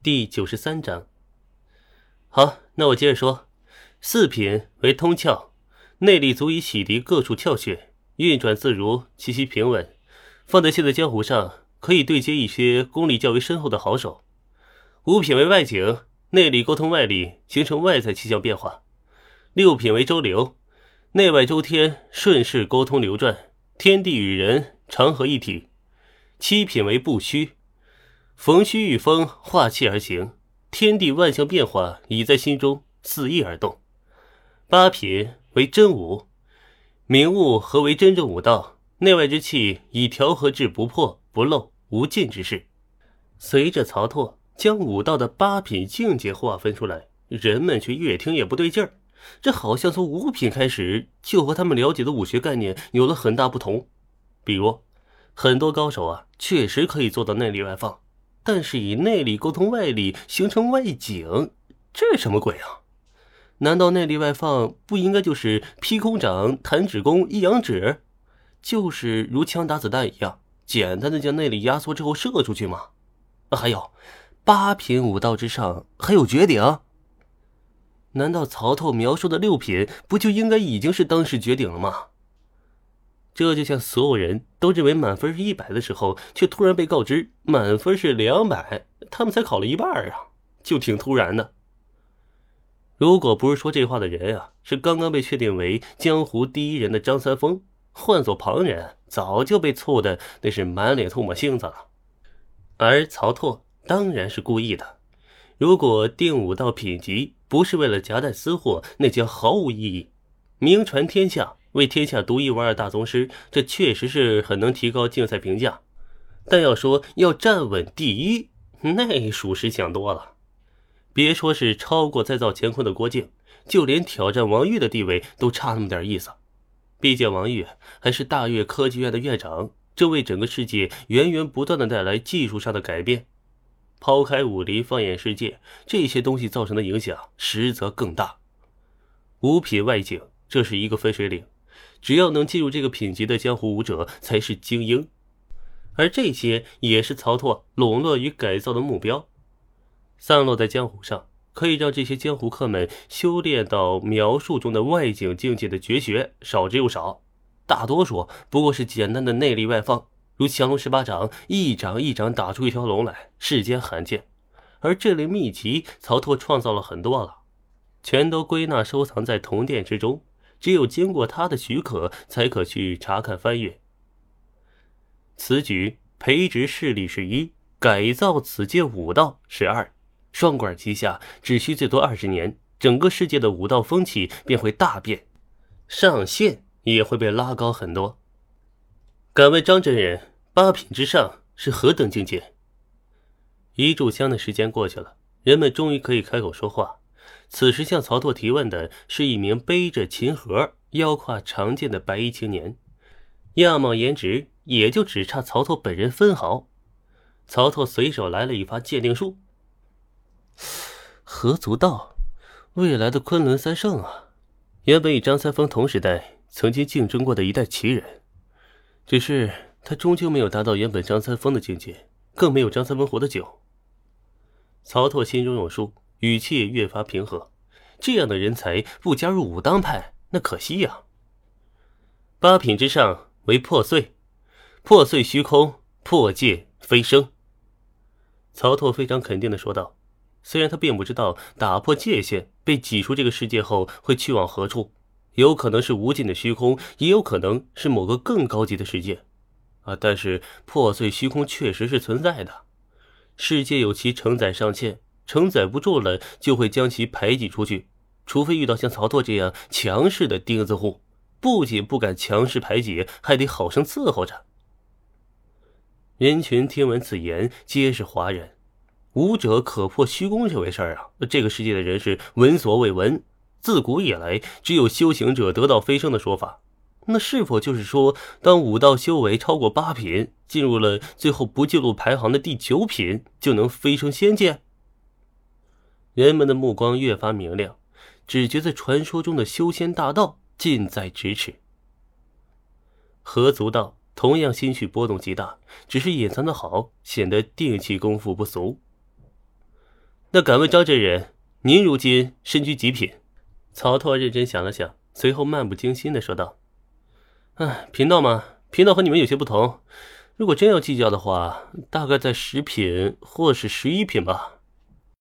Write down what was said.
第九十三章。好，那我接着说，四品为通窍，内力足以洗涤各处窍穴，运转自如，气息平稳，放在现在江湖上，可以对接一些功力较为深厚的好手。五品为外景，内力沟通外力，形成外在气象变化。六品为周流，内外周天顺势沟通流转，天地与人长合一体。七品为不虚。逢虚遇风，化气而行，天地万象变化已在心中肆意而动。八品为真武，明悟何为真正武道？内外之气已调和至不破不漏无尽之势。随着曹拓将武道的八品境界划分出来，人们却越听越不对劲儿。这好像从五品开始就和他们了解的武学概念有了很大不同。比如，很多高手啊，确实可以做到内力外放。但是以内力沟通外力形成外景，这什么鬼啊？难道内力外放不应该就是劈空掌、弹指功、一阳指，就是如枪打子弹一样，简单的将内力压缩之后射出去吗？还有，八品武道之上还有绝顶？难道曹操描述的六品不就应该已经是当时绝顶了吗？这就像所有人都认为满分是一百的时候，却突然被告知满分是两百，他们才考了一半啊，就挺突然的。如果不是说这话的人啊，是刚刚被确定为江湖第一人的张三丰，换做旁人，早就被醋的那是满脸唾沫星子了。而曹拓当然是故意的。如果定武道品级不是为了夹带私货，那将毫无意义，名传天下。为天下独一无二大宗师，这确实是很能提高竞赛评价。但要说要站稳第一，那属实想多了。别说是超过再造乾坤的郭靖，就连挑战王玉的地位都差那么点意思。毕竟王玉还是大岳科技院的院长，这为整个世界源源不断的带来技术上的改变。抛开武林，放眼世界，这些东西造成的影响实则更大。五品外景，这是一个分水岭。只要能进入这个品级的江湖武者才是精英，而这些也是曹拓笼络与改造的目标。散落在江湖上，可以让这些江湖客们修炼到描述中的外景境界的绝学少之又少，大多数不过是简单的内力外放，如降龙十八掌，一掌一掌打出一条龙来，世间罕见。而这类秘籍，曹拓创造了很多了，全都归纳收藏在铜殿之中。只有经过他的许可，才可去查看翻阅。此举培植势力是一，改造此界武道是二，双管齐下，只需最多二十年，整个世界的武道风气便会大变，上限也会被拉高很多。敢问张真人，八品之上是何等境界？一炷香的时间过去了，人们终于可以开口说话。此时向曹拓提问的是一名背着琴盒、腰挎长剑的白衣青年，样貌颜值也就只差曹拓本人分毫。曹拓随手来了一发鉴定术，何足道，未来的昆仑三圣啊！原本与张三丰同时代，曾经竞争过的一代奇人，只是他终究没有达到原本张三丰的境界，更没有张三丰活得久。曹拓心中有数。语气也越发平和。这样的人才不加入武当派，那可惜呀。八品之上为破碎，破碎虚空，破界飞升。曹拓非常肯定的说道。虽然他并不知道打破界限，被挤出这个世界后会去往何处，有可能是无尽的虚空，也有可能是某个更高级的世界。啊，但是破碎虚空确实是存在的，世界有其承载上限。承载不住了，就会将其排挤出去。除非遇到像曹拓这样强势的钉子户，不仅不敢强势排挤，还得好生伺候着。人群听闻此言，皆是哗然。武者可破虚空这回事儿啊，这个世界的人是闻所未闻。自古以来，只有修行者得道飞升的说法。那是否就是说，当武道修为超过八品，进入了最后不记录排行的第九品，就能飞升仙界？人们的目光越发明亮，只觉得传说中的修仙大道近在咫尺。何足道同样心绪波动极大，只是隐藏的好，显得定气功夫不俗。那敢问张真人，您如今身居几品？曹拓认真想了想，随后漫不经心的说道：“哎，贫道嘛，贫道和你们有些不同。如果真要计较的话，大概在十品或是十一品吧。”